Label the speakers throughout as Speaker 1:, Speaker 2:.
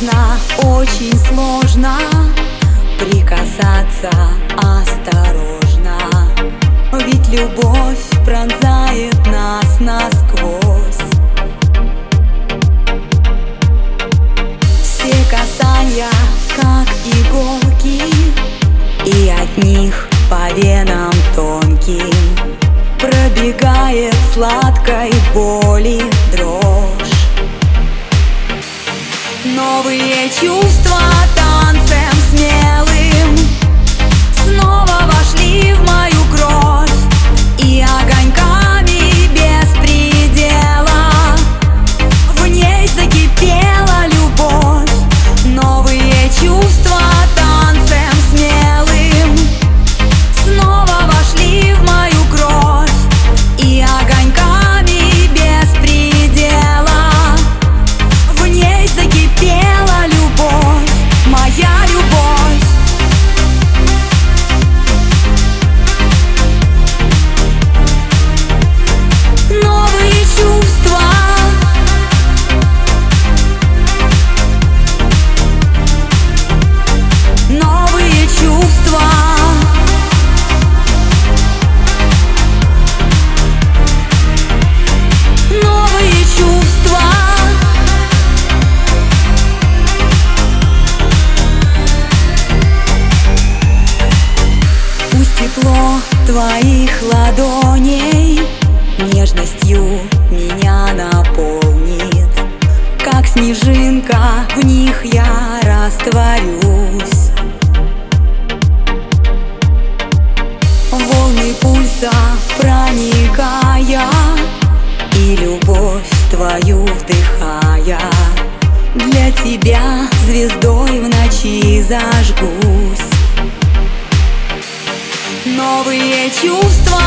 Speaker 1: невозможно, очень сложно Прикасаться осторожно. Ведь любовь пронзает нас насквозь. Все касания, как иголки И от них по венам тонким Пробегает сладкой боли дрожь Новые чувства танцем ладоней. Нежностью меня наполнит. Как снежинка в них я растворюсь. Волны пульса проникая И любовь твою вдыхая. Для тебя звездой в ночи зажгусь Новые чувства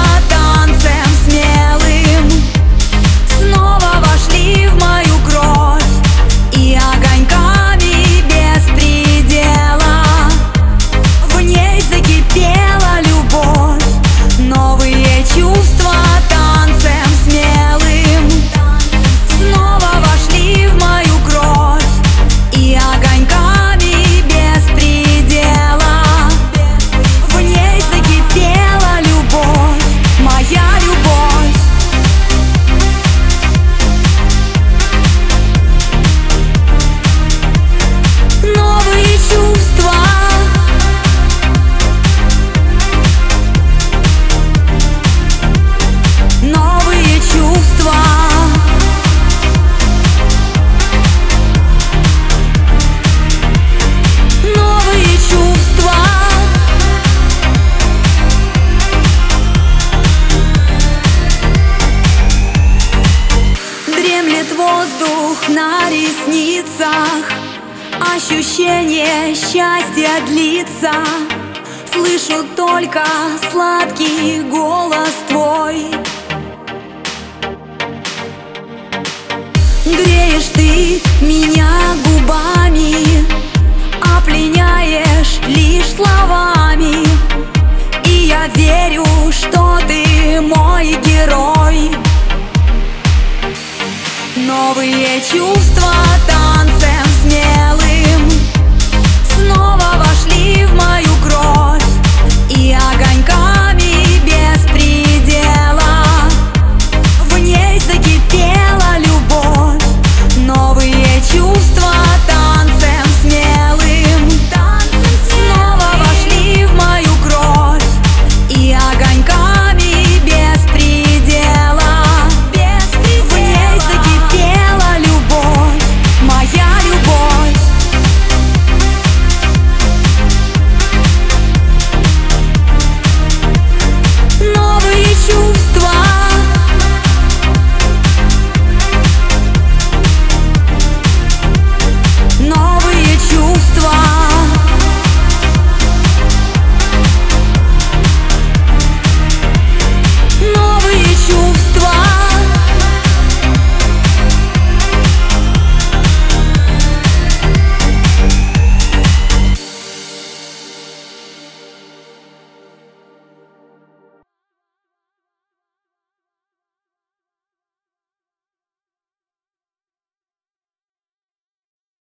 Speaker 1: Дремлет воздух на ресницах. Ощущение счастья длится. Слышу только сладкий голос твой. Греешь ты меня губами новые чувства там.